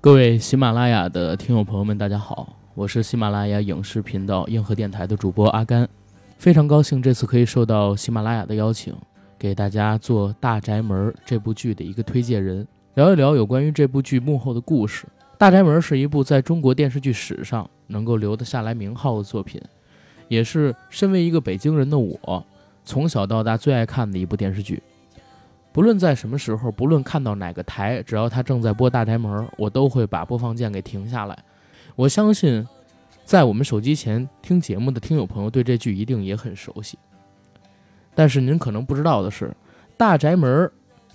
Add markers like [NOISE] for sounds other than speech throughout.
各位喜马拉雅的听友朋友们，大家好，我是喜马拉雅影视频道硬核电台的主播阿甘，非常高兴这次可以受到喜马拉雅的邀请，给大家做《大宅门》这部剧的一个推荐人，聊一聊有关于这部剧幕后的故事。《大宅门》是一部在中国电视剧史上能够留得下来名号的作品，也是身为一个北京人的我，从小到大最爱看的一部电视剧。不论在什么时候，不论看到哪个台，只要他正在播《大宅门》，我都会把播放键给停下来。我相信，在我们手机前听节目的听友朋友对这剧一定也很熟悉。但是您可能不知道的是，《大宅门》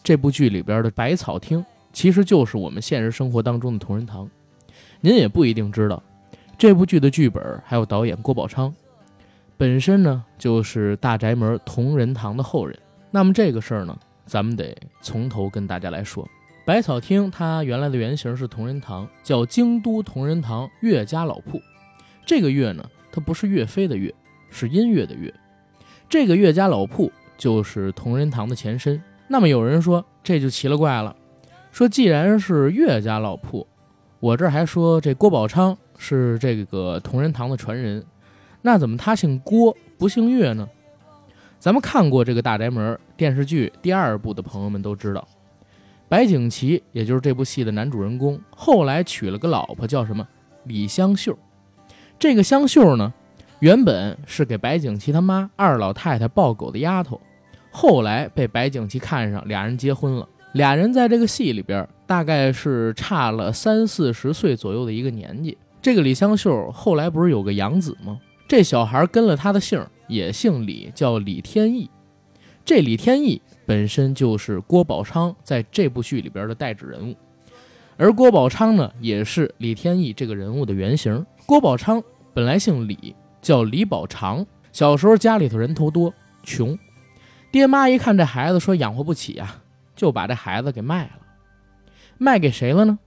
这部剧里边的百草厅，其实就是我们现实生活当中的同仁堂。您也不一定知道，这部剧的剧本还有导演郭宝昌，本身呢就是《大宅门》同仁堂的后人。那么这个事儿呢？咱们得从头跟大家来说，百草厅它原来的原型是同仁堂，叫京都同仁堂岳家老铺。这个岳呢，它不是岳飞的岳，是音乐的乐。这个岳家老铺就是同仁堂的前身。那么有人说这就奇了怪了，说既然是岳家老铺，我这还说这郭宝昌是这个同仁堂的传人，那怎么他姓郭不姓岳呢？咱们看过这个《大宅门》电视剧第二部的朋友们都知道，白景琦也就是这部戏的男主人公，后来娶了个老婆叫什么李香秀。这个香秀呢，原本是给白景琦他妈二老太太抱狗的丫头，后来被白景琦看上，俩人结婚了。俩人在这个戏里边大概是差了三四十岁左右的一个年纪。这个李香秀后来不是有个养子吗？这小孩跟了他的姓。也姓李，叫李天意。这李天意本身就是郭宝昌在这部剧里边的代指人物，而郭宝昌呢，也是李天意这个人物的原型。郭宝昌本来姓李，叫李宝长。小时候家里头人头多，穷，爹妈一看这孩子说养活不起啊，就把这孩子给卖了。卖给谁了呢？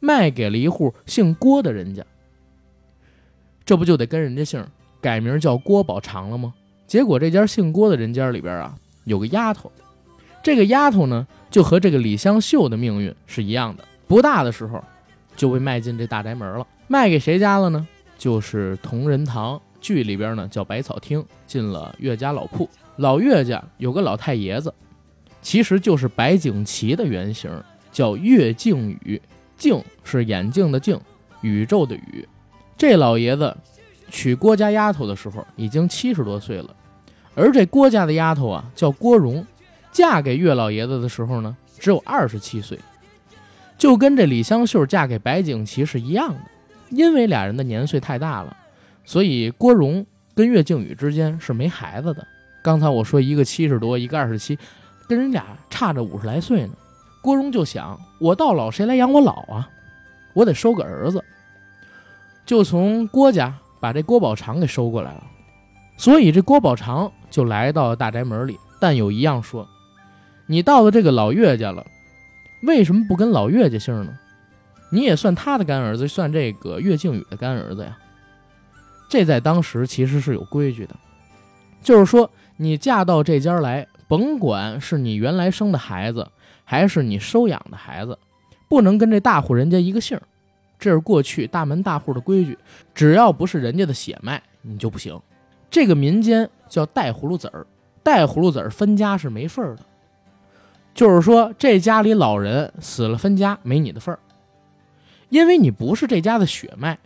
卖给了一户姓郭的人家。这不就得跟人家姓？改名叫郭宝长了吗？结果这家姓郭的人家里边啊，有个丫头，这个丫头呢，就和这个李香秀的命运是一样的，不大的时候就被卖进这大宅门了。卖给谁家了呢？就是同仁堂剧里边呢叫百草厅，进了岳家老铺。老岳家有个老太爷子，其实就是白景琦的原型，叫岳靖宇。靖是眼镜的镜，宇宙的宇。这老爷子。娶郭家丫头的时候已经七十多岁了，而这郭家的丫头啊叫郭荣，嫁给岳老爷子的时候呢只有二十七岁，就跟这李香秀嫁给白景琦是一样的。因为俩人的年岁太大了，所以郭荣跟岳靖宇之间是没孩子的。刚才我说一个七十多，一个二十七，跟人俩差着五十来岁呢。郭荣就想，我到老谁来养我老啊？我得收个儿子，就从郭家。把这郭宝长给收过来了，所以这郭宝长就来到了大宅门里。但有一样说，你到了这个老岳家了，为什么不跟老岳家姓呢？你也算他的干儿子，算这个岳靖宇的干儿子呀。这在当时其实是有规矩的，就是说你嫁到这家来，甭管是你原来生的孩子，还是你收养的孩子，不能跟这大户人家一个姓。这是过去大门大户的规矩，只要不是人家的血脉，你就不行。这个民间叫带葫芦籽儿，带葫芦籽儿分家是没份儿的，就是说这家里老人死了分家没你的份儿，因为你不是这家的血脉，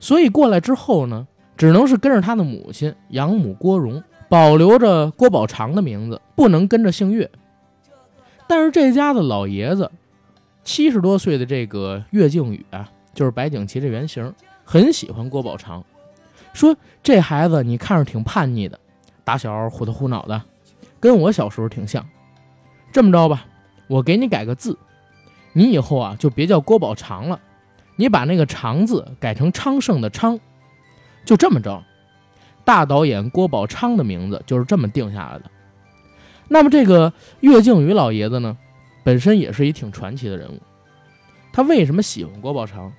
所以过来之后呢，只能是跟着他的母亲养母郭荣，保留着郭宝长的名字，不能跟着姓岳。但是这家的老爷子。七十多岁的这个岳靖宇啊，就是白景琦这原型，很喜欢郭宝长，说这孩子你看着挺叛逆的，打小虎头虎脑的，跟我小时候挺像。这么着吧，我给你改个字，你以后啊就别叫郭宝长了，你把那个长字改成昌盛的昌。就这么着，大导演郭宝昌的名字就是这么定下来的。那么这个岳靖宇老爷子呢？本身也是一挺传奇的人物，他为什么喜欢郭宝长？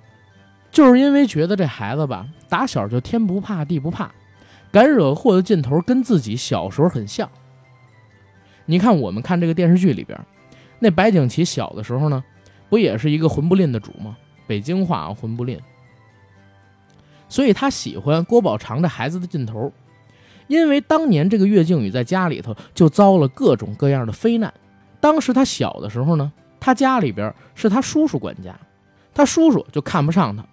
就是因为觉得这孩子吧，打小就天不怕地不怕，敢惹祸的劲头跟自己小时候很像。你看我们看这个电视剧里边，那白景琦小的时候呢，不也是一个混不吝的主吗？北京话啊，混不吝。所以他喜欢郭宝长这孩子的劲头，因为当年这个岳靖宇在家里头就遭了各种各样的非难。当时他小的时候呢，他家里边是他叔叔管家，他叔叔就看不上他，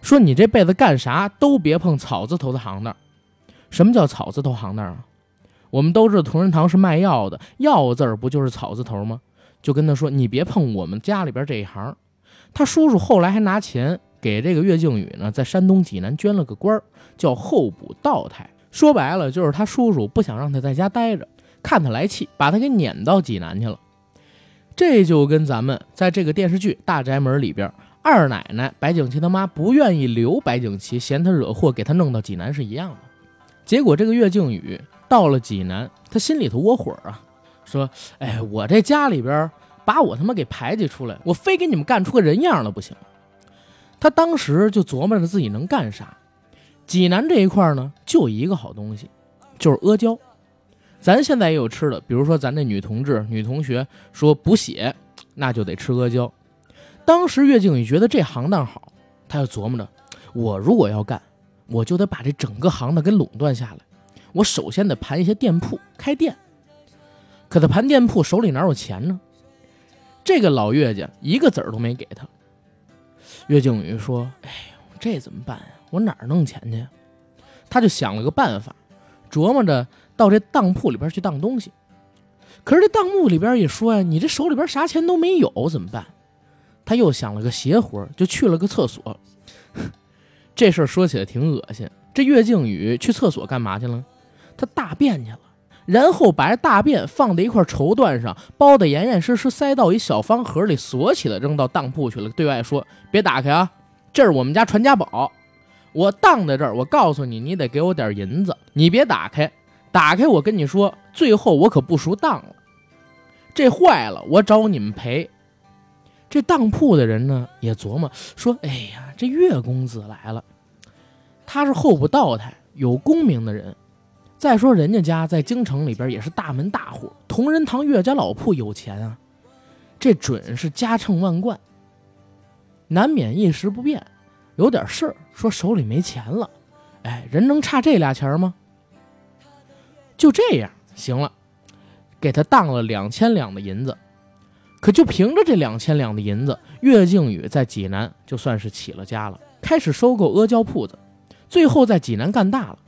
说你这辈子干啥都别碰草字头的行当。什么叫草字头行当啊？我们都知道同仁堂是卖药的，药字儿不就是草字头吗？就跟他说你别碰我们家里边这一行。他叔叔后来还拿钱。给这个岳靖宇呢，在山东济南捐了个官，叫候补道台。说白了，就是他叔叔不想让他在家待着，看他来气，把他给撵到济南去了。这就跟咱们在这个电视剧《大宅门》里边，二奶奶白景琦他妈不愿意留白景琦，嫌他惹祸，给他弄到济南是一样的。结果这个岳靖宇到了济南，他心里头窝火啊，说：“哎，我这家里边把我他妈给排挤出来，我非给你们干出个人样了不行。”他当时就琢磨着自己能干啥。济南这一块呢，就一个好东西，就是阿胶。咱现在也有吃的，比如说咱这女同志、女同学说补血，那就得吃阿胶。当时岳靖宇觉得这行当好，他就琢磨着，我如果要干，我就得把这整个行当给垄断下来。我首先得盘一些店铺，开店。可他盘店铺手里哪有钱呢？这个老岳家一个子儿都没给他。岳靖宇说：“哎呦，这怎么办呀？我哪儿弄钱去？”他就想了个办法，琢磨着到这当铺里边去当东西。可是这当铺里边也说呀：“你这手里边啥钱都没有，怎么办？”他又想了个邪活，就去了个厕所。[LAUGHS] 这事儿说起来挺恶心。这岳靖宇去厕所干嘛去了？他大便去了。然后把这大便放在一块绸缎上，包得严严实实，塞到一小方盒里，锁起来，扔到当铺去了。对外说：“别打开啊，这是我们家传家宝，我当在这儿。我告诉你，你得给我点银子，你别打开，打开我跟你说，最后我可不赎当了。这坏了，我找你们赔。”这当铺的人呢，也琢磨说：“哎呀，这岳公子来了，他是候补道台，有功名的人。”再说人家家在京城里边也是大门大户，同仁堂岳家老铺有钱啊，这准是家趁万贯，难免一时不便，有点事儿，说手里没钱了，哎，人能差这俩钱吗？就这样，行了，给他当了两千两的银子，可就凭着这两千两的银子，岳靖宇在济南就算是起了家了，开始收购阿胶铺子，最后在济南干大了。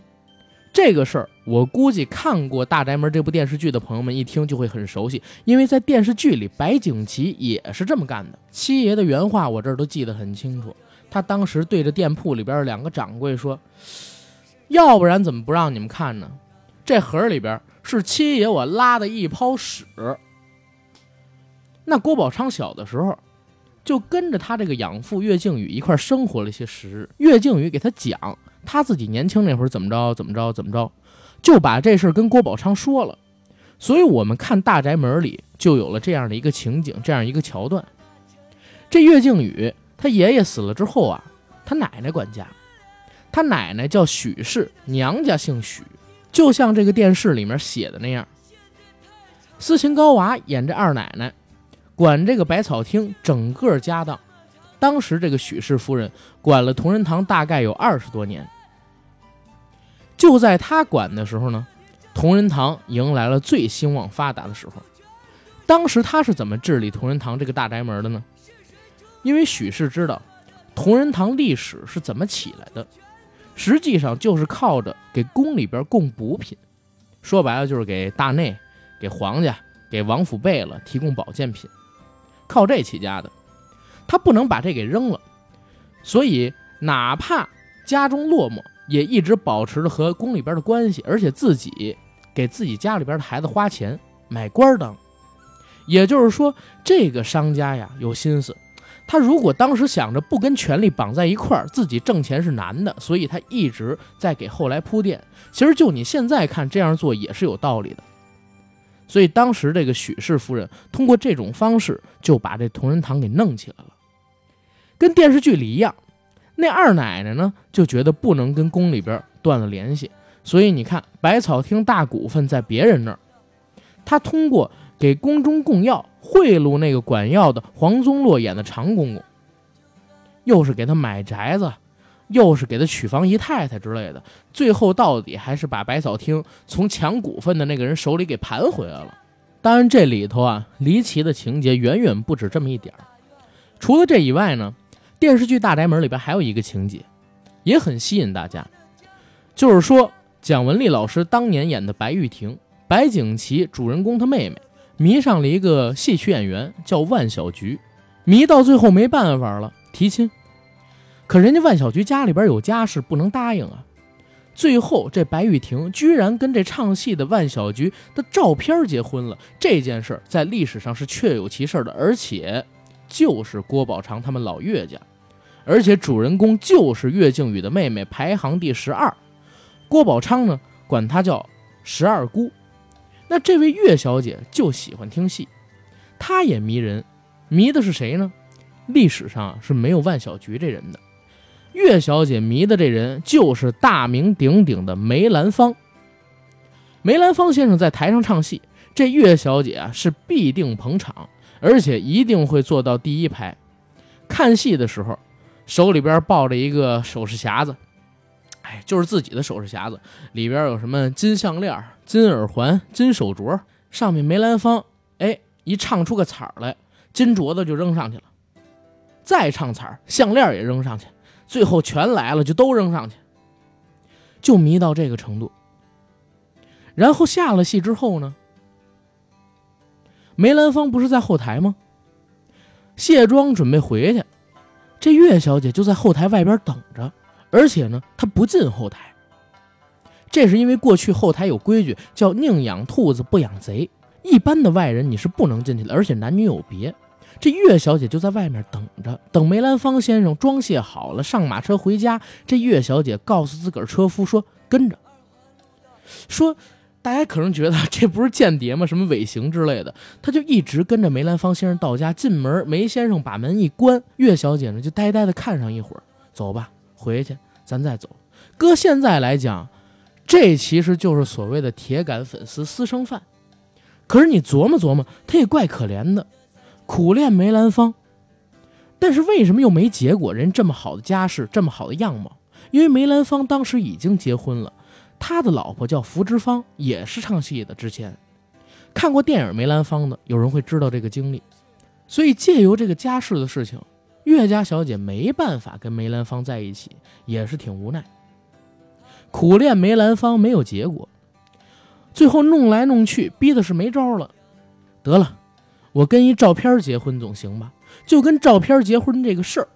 这个事儿，我估计看过《大宅门》这部电视剧的朋友们一听就会很熟悉，因为在电视剧里，白景琦也是这么干的。七爷的原话我这儿都记得很清楚，他当时对着店铺里边两个掌柜说：“要不然怎么不让你们看呢？这盒里边是七爷我拉的一泡屎。”那郭宝昌小的时候就跟着他这个养父岳靖宇一块生活了一些时日，岳靖宇给他讲。他自己年轻那会儿怎么着怎么着怎么着，就把这事儿跟郭宝昌说了，所以我们看《大宅门》里就有了这样的一个情景，这样一个桥段。这岳靖宇他爷爷死了之后啊，他奶奶管家，他奶奶叫许氏，娘家姓许，就像这个电视里面写的那样。斯琴高娃演这二奶奶，管这个百草厅整个家当。当时这个许氏夫人管了同仁堂大概有二十多年。就在她管的时候呢，同仁堂迎来了最兴旺发达的时候。当时她是怎么治理同仁堂这个大宅门的呢？因为许氏知道同仁堂历史是怎么起来的，实际上就是靠着给宫里边供补品，说白了就是给大内、给皇家、给王府贝勒提供保健品，靠这起家的。他不能把这给扔了，所以哪怕家中落寞。也一直保持着和宫里边的关系，而且自己给自己家里边的孩子花钱买官当。也就是说，这个商家呀有心思。他如果当时想着不跟权力绑在一块儿，自己挣钱是难的，所以他一直在给后来铺垫。其实就你现在看这样做也是有道理的。所以当时这个许氏夫人通过这种方式就把这同仁堂给弄起来了，跟电视剧里一样。那二奶奶呢，就觉得不能跟宫里边断了联系，所以你看，百草厅大股份在别人那儿，他通过给宫中供药，贿赂那个管药的黄宗洛演的常公公，又是给他买宅子，又是给他娶房姨太太之类的，最后到底还是把百草厅从抢股份的那个人手里给盘回来了。当然，这里头啊，离奇的情节远远不止这么一点儿。除了这以外呢，电视剧《大宅门》里边还有一个情节，也很吸引大家，就是说蒋雯丽老师当年演的白玉婷，白景琦主人公他妹妹。迷上了一个戏曲演员，叫万小菊，迷到最后没办法了，提亲。可人家万小菊家里边有家事，不能答应啊。最后这白玉婷居然跟这唱戏的万小菊的照片结婚了，这件事在历史上是确有其事的，而且就是郭宝昌他们老岳家，而且主人公就是岳靖宇的妹妹，排行第十二。郭宝昌呢，管她叫十二姑。那这位岳小姐就喜欢听戏，她也迷人，迷的是谁呢？历史上是没有万小菊这人的，岳小姐迷的这人就是大名鼎鼎的梅兰芳。梅兰芳先生在台上唱戏，这岳小姐啊是必定捧场，而且一定会坐到第一排。看戏的时候，手里边抱着一个首饰匣子。哎，就是自己的首饰匣子，里边有什么金项链、金耳环、金手镯，上面梅兰芳，哎，一唱出个彩来，金镯子就扔上去了，再唱彩项链也扔上去，最后全来了，就都扔上去，就迷到这个程度。然后下了戏之后呢，梅兰芳不是在后台吗？卸妆准备回去，这岳小姐就在后台外边等着。而且呢，她不进后台，这是因为过去后台有规矩，叫宁养兔子不养贼，一般的外人你是不能进去的，而且男女有别。这岳小姐就在外面等着，等梅兰芳先生装卸好了，上马车回家。这岳小姐告诉自个儿车夫说：“跟着。”说，大家可能觉得 [LAUGHS] 这不是间谍吗？什么尾行之类的？他就一直跟着梅兰芳先生到家，进门，梅先生把门一关，岳小姐呢就呆呆的看上一会儿，走吧。回去，咱再走。搁现在来讲，这其实就是所谓的铁杆粉丝私生饭。可是你琢磨琢磨，他也怪可怜的，苦练梅兰芳，但是为什么又没结果？人这么好的家世，这么好的样貌，因为梅兰芳当时已经结婚了，他的老婆叫福芝芳，也是唱戏的。之前看过电影梅兰芳的，有人会知道这个经历，所以借由这个家世的事情。岳家小姐没办法跟梅兰芳在一起，也是挺无奈。苦练梅兰芳没有结果，最后弄来弄去，逼的是没招了。得了，我跟一照片结婚总行吧？就跟照片结婚这个事儿，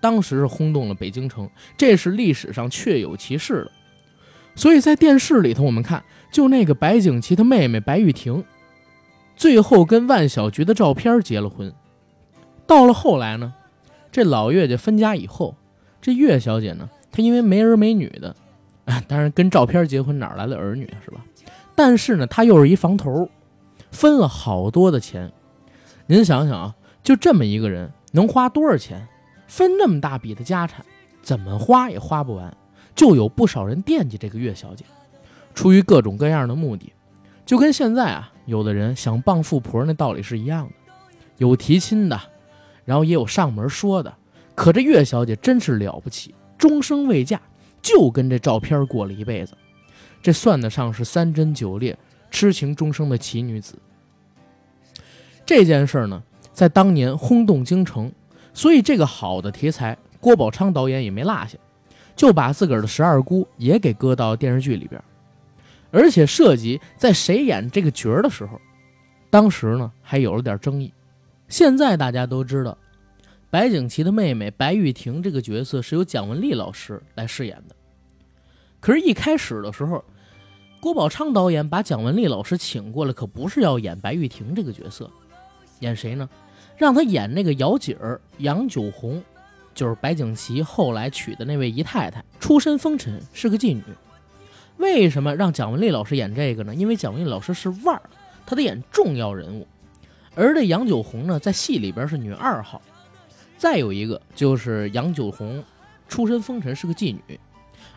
当时是轰动了北京城，这是历史上确有其事的。所以在电视里头，我们看，就那个白景琦他妹妹白玉婷，最后跟万小菊的照片结了婚。到了后来呢？这老岳家分家以后，这岳小姐呢，她因为没儿没女的，啊，[LAUGHS] 当然跟照片结婚哪来的儿女是吧？但是呢，她又是一房头，分了好多的钱。您想想啊，就这么一个人能花多少钱？分那么大笔的家产，怎么花也花不完。就有不少人惦记这个岳小姐，出于各种各样的目的，就跟现在啊，有的人想傍富婆那道理是一样的，有提亲的。然后也有上门说的，可这岳小姐真是了不起，终生未嫁，就跟这照片过了一辈子，这算得上是三贞九烈、痴情终生的奇女子。这件事呢，在当年轰动京城，所以这个好的题材，郭宝昌导演也没落下，就把自个儿的十二姑也给搁到电视剧里边，而且涉及在谁演这个角儿的时候，当时呢还有了点争议。现在大家都知道，白景琦的妹妹白玉婷这个角色是由蒋雯丽老师来饰演的。可是，一开始的时候，郭宝昌导演把蒋雯丽老师请过来，可不是要演白玉婷这个角色，演谁呢？让她演那个姚锦儿杨九红，就是白景琦后来娶的那位姨太太，出身风尘，是个妓女。为什么让蒋雯丽老师演这个呢？因为蒋雯丽老师是腕儿，她得演重要人物。而这杨九红呢，在戏里边是女二号，再有一个就是杨九红，出身风尘是个妓女，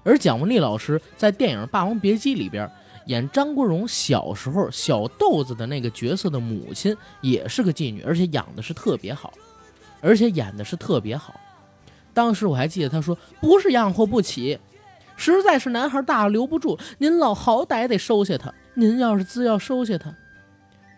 而蒋雯丽老师在电影《霸王别姬》里边演张国荣小时候小豆子的那个角色的母亲也是个妓女，而且养的是特别好，而且演的是特别好。当时我还记得他说：“不是养活不起，实在是男孩大了留不住，您老好歹得收下他。您要是自要收下他，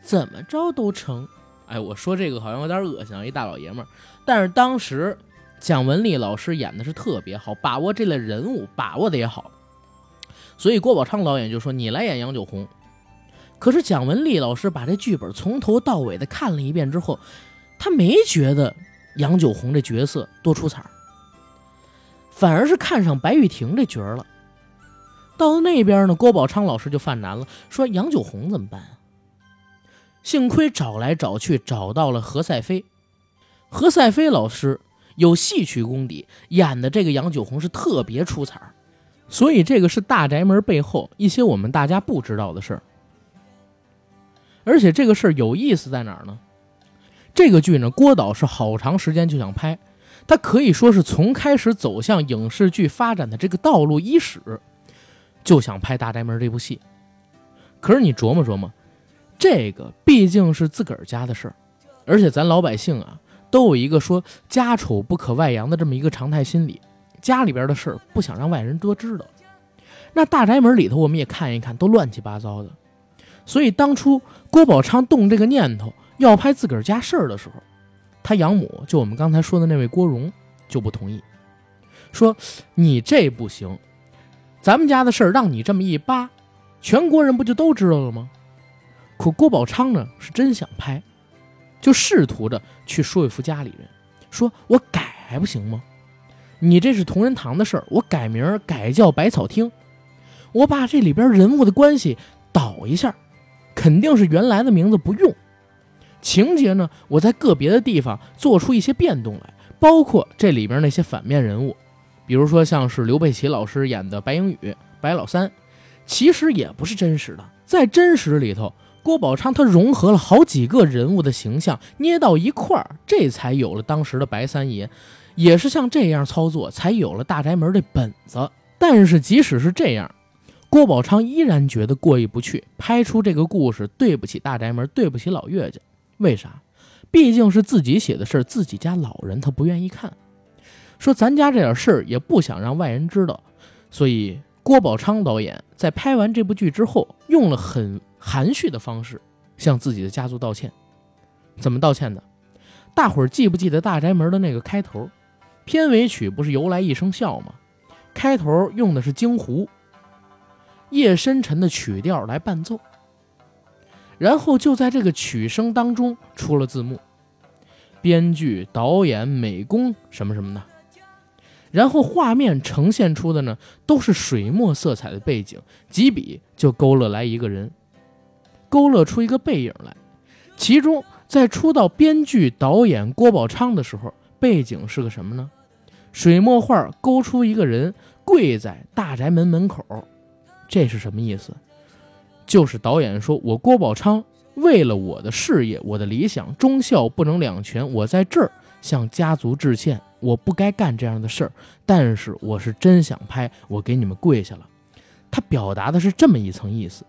怎么着都成。”哎，我说这个好像有点恶心，一大老爷们儿。但是当时蒋雯丽老师演的是特别好，把握这类人物把握的也好。所以郭宝昌导演就说：“你来演杨九红。”可是蒋雯丽老师把这剧本从头到尾的看了一遍之后，他没觉得杨九红这角色多出彩，反而是看上白玉婷这角了。到了那边呢，郭宝昌老师就犯难了，说：“杨九红怎么办啊？”幸亏找来找去找到了何赛飞，何赛飞老师有戏曲功底，演的这个杨九红是特别出彩。所以，这个是大宅门背后一些我们大家不知道的事儿。而且，这个事儿有意思在哪儿呢？这个剧呢，郭导是好长时间就想拍，他可以说是从开始走向影视剧发展的这个道路伊始，就想拍大宅门这部戏。可是，你琢磨琢磨，这个毕竟是自个儿家的事儿，而且咱老百姓啊，都有一个说家丑不可外扬的这么一个常态心理。家里边的事儿不想让外人多知道，那大宅门里头我们也看一看，都乱七八糟的。所以当初郭宝昌动这个念头要拍自个儿家事儿的时候，他养母就我们刚才说的那位郭荣就不同意，说你这不行，咱们家的事儿让你这么一扒，全国人不就都知道了吗？可郭宝昌呢是真想拍，就试图着去说服家里人，说我改还不行吗？你这是同仁堂的事儿，我改名改叫百草厅，我把这里边人物的关系倒一下，肯定是原来的名字不用。情节呢，我在个别的地方做出一些变动来，包括这里边那些反面人物，比如说像是刘佩琦老师演的白英宇、白老三，其实也不是真实的，在真实里头，郭宝昌他融合了好几个人物的形象捏到一块儿，这才有了当时的白三爷。也是像这样操作，才有了大宅门的本子。但是即使是这样，郭宝昌依然觉得过意不去，拍出这个故事对不起大宅门，对不起老岳家。为啥？毕竟是自己写的事儿，自己家老人他不愿意看。说咱家这点事儿也不想让外人知道，所以郭宝昌导演在拍完这部剧之后，用了很含蓄的方式向自己的家族道歉。怎么道歉的？大伙儿记不记得大宅门的那个开头？片尾曲不是由来一声笑吗？开头用的是京胡，夜深沉的曲调来伴奏，然后就在这个曲声当中出了字幕，编剧、导演、美工什么什么的，然后画面呈现出的呢都是水墨色彩的背景，几笔就勾勒来一个人，勾勒出一个背影来，其中在出到编剧、导演郭宝昌的时候，背景是个什么呢？水墨画勾出一个人跪在大宅门门口，这是什么意思？就是导演说：“我郭宝昌为了我的事业、我的理想，忠孝不能两全，我在这儿向家族致歉。我不该干这样的事儿，但是我是真想拍，我给你们跪下了。”他表达的是这么一层意思，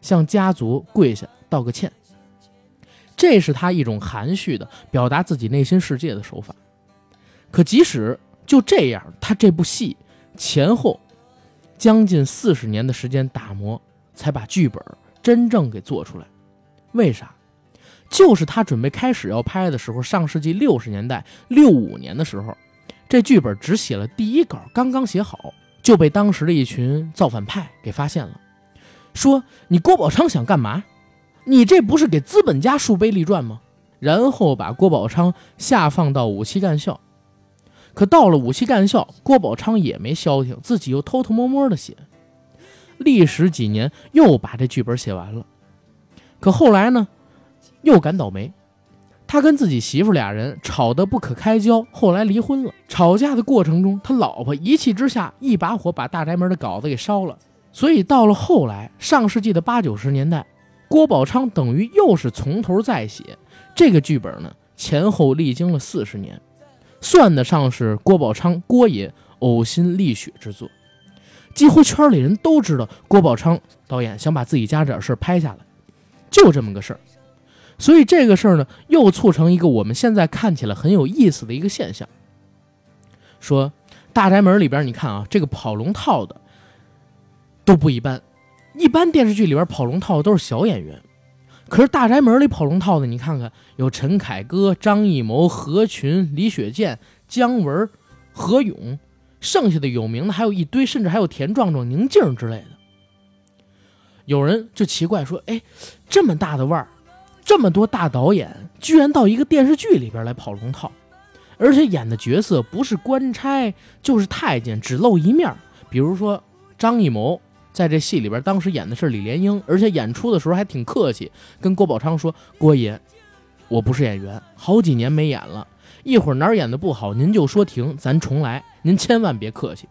向家族跪下道个歉。这是他一种含蓄的表达自己内心世界的手法。可即使就这样，他这部戏前后将近四十年的时间打磨，才把剧本真正给做出来。为啥？就是他准备开始要拍的时候，上世纪六十年代六五年的时候，这剧本只写了第一稿，刚刚写好，就被当时的一群造反派给发现了，说你郭宝昌想干嘛？你这不是给资本家树碑立传吗？然后把郭宝昌下放到武器干校。可到了武器干校，郭宝昌也没消停，自己又偷偷摸摸的写，历时几年又把这剧本写完了。可后来呢，又赶倒霉，他跟自己媳妇俩人吵得不可开交，后来离婚了。吵架的过程中，他老婆一气之下一把火把大宅门的稿子给烧了。所以到了后来，上世纪的八九十年代，郭宝昌等于又是从头再写这个剧本呢，前后历经了四十年。算得上是郭宝昌郭爷呕心沥血之作，几乎圈里人都知道郭宝昌导演想把自己家这点事儿拍下来，就这么个事儿。所以这个事儿呢，又促成一个我们现在看起来很有意思的一个现象，说大宅门里边，你看啊，这个跑龙套的都不一般。一般电视剧里边跑龙套的都是小演员，可是大宅门里跑龙套的，你看看有陈凯歌、张艺谋、何群、李雪健、姜文、何勇。剩下的有名的还有一堆，甚至还有田壮壮、宁静之类的。有人就奇怪说：“哎，这么大的腕儿，这么多大导演，居然到一个电视剧里边来跑龙套，而且演的角色不是官差就是太监，只露一面。比如说张艺谋在这戏里边，当时演的是李莲英，而且演出的时候还挺客气，跟郭宝昌说：‘郭爷，我不是演员，好几年没演了。’”一会儿哪儿演的不好，您就说停，咱重来。您千万别客气。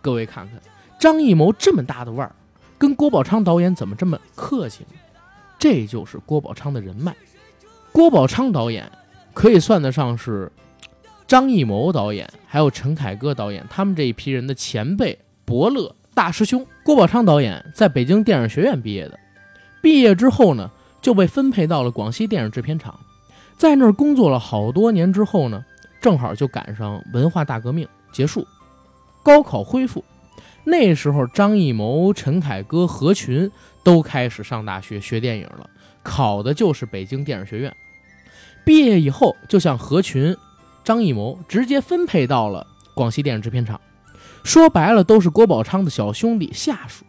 各位看看，张艺谋这么大的腕儿，跟郭宝昌导演怎么这么客气呢？这就是郭宝昌的人脉。郭宝昌导演可以算得上是张艺谋导演还有陈凯歌导演他们这一批人的前辈、伯乐、大师兄。郭宝昌导演在北京电影学院毕业的，毕业之后呢，就被分配到了广西电影制片厂。在那儿工作了好多年之后呢，正好就赶上文化大革命结束，高考恢复。那时候，张艺谋、陈凯歌、何群都开始上大学学电影了，考的就是北京电影学院。毕业以后，就像何群、张艺谋直接分配到了广西电影制片厂，说白了都是郭宝昌的小兄弟下属。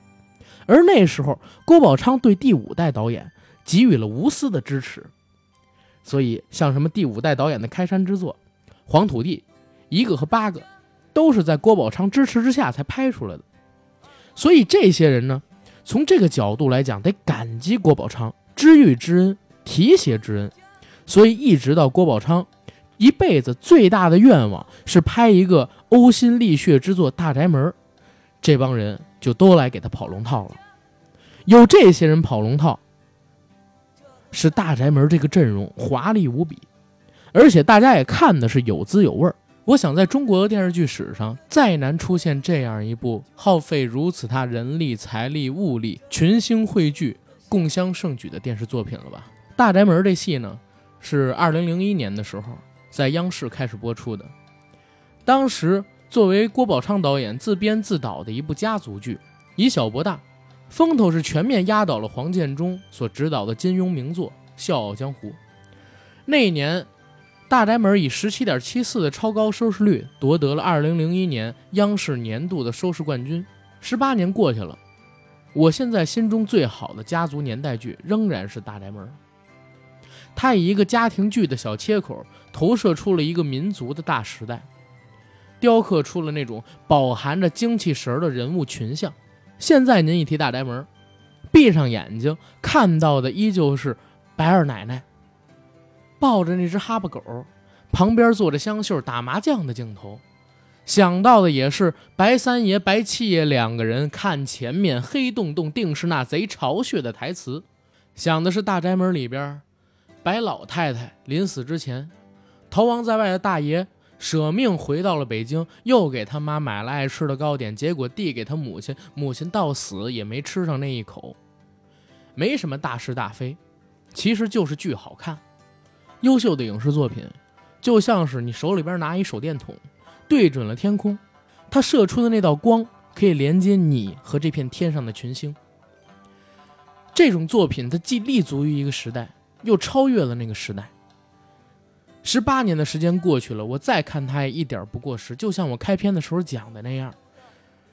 而那时候，郭宝昌对第五代导演给予了无私的支持。所以，像什么第五代导演的开山之作《黄土地》，一个和八个，都是在郭宝昌支持之下才拍出来的。所以这些人呢，从这个角度来讲，得感激郭宝昌，知遇之恩，提携之恩。所以一直到郭宝昌一辈子最大的愿望是拍一个呕心沥血之作《大宅门》，这帮人就都来给他跑龙套了。有这些人跑龙套。是大宅门这个阵容华丽无比，而且大家也看的是有滋有味儿。我想，在中国的电视剧史上，再难出现这样一部耗费如此大人力、财力、物力，群星汇聚，共襄盛举的电视作品了吧？大宅门这戏呢，是二零零一年的时候在央视开始播出的。当时作为郭宝昌导演自编自导的一部家族剧，以小博大。风头是全面压倒了黄建中所执导的金庸名作《笑傲江湖》。那一年，《大宅门》以十七点七四的超高收视率夺得了二零零一年央视年度的收视冠军。十八年过去了，我现在心中最好的家族年代剧仍然是《大宅门》。它以一个家庭剧的小切口，投射出了一个民族的大时代，雕刻出了那种饱含着精气神的人物群像。现在您一提大宅门，闭上眼睛看到的依旧是白二奶奶抱着那只哈巴狗，旁边坐着香秀打麻将的镜头；想到的也是白三爷、白七爷两个人看前面黑洞洞定是那贼巢穴的台词；想的是大宅门里边白老太太临死之前，逃亡在外的大爷。舍命回到了北京，又给他妈买了爱吃的糕点，结果递给他母亲，母亲到死也没吃上那一口。没什么大是大非，其实就是剧好看。优秀的影视作品，就像是你手里边拿一手电筒，对准了天空，它射出的那道光可以连接你和这片天上的群星。这种作品，它既立足于一个时代，又超越了那个时代。十八年的时间过去了，我再看它也一点不过时。就像我开篇的时候讲的那样，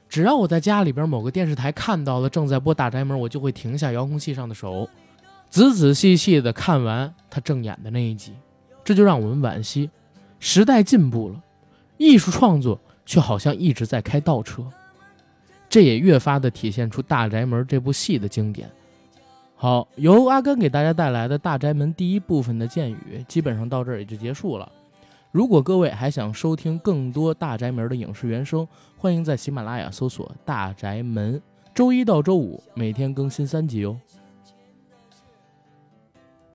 只要我在家里边某个电视台看到了正在播《大宅门》，我就会停下遥控器上的手，仔仔细细的看完他正演的那一集。这就让我们惋惜，时代进步了，艺术创作却好像一直在开倒车。这也越发的体现出《大宅门》这部戏的经典。好，由阿甘给大家带来的大宅门第一部分的剑语，基本上到这儿也就结束了。如果各位还想收听更多大宅门的影视原声，欢迎在喜马拉雅搜索“大宅门”，周一到周五每天更新三集哦。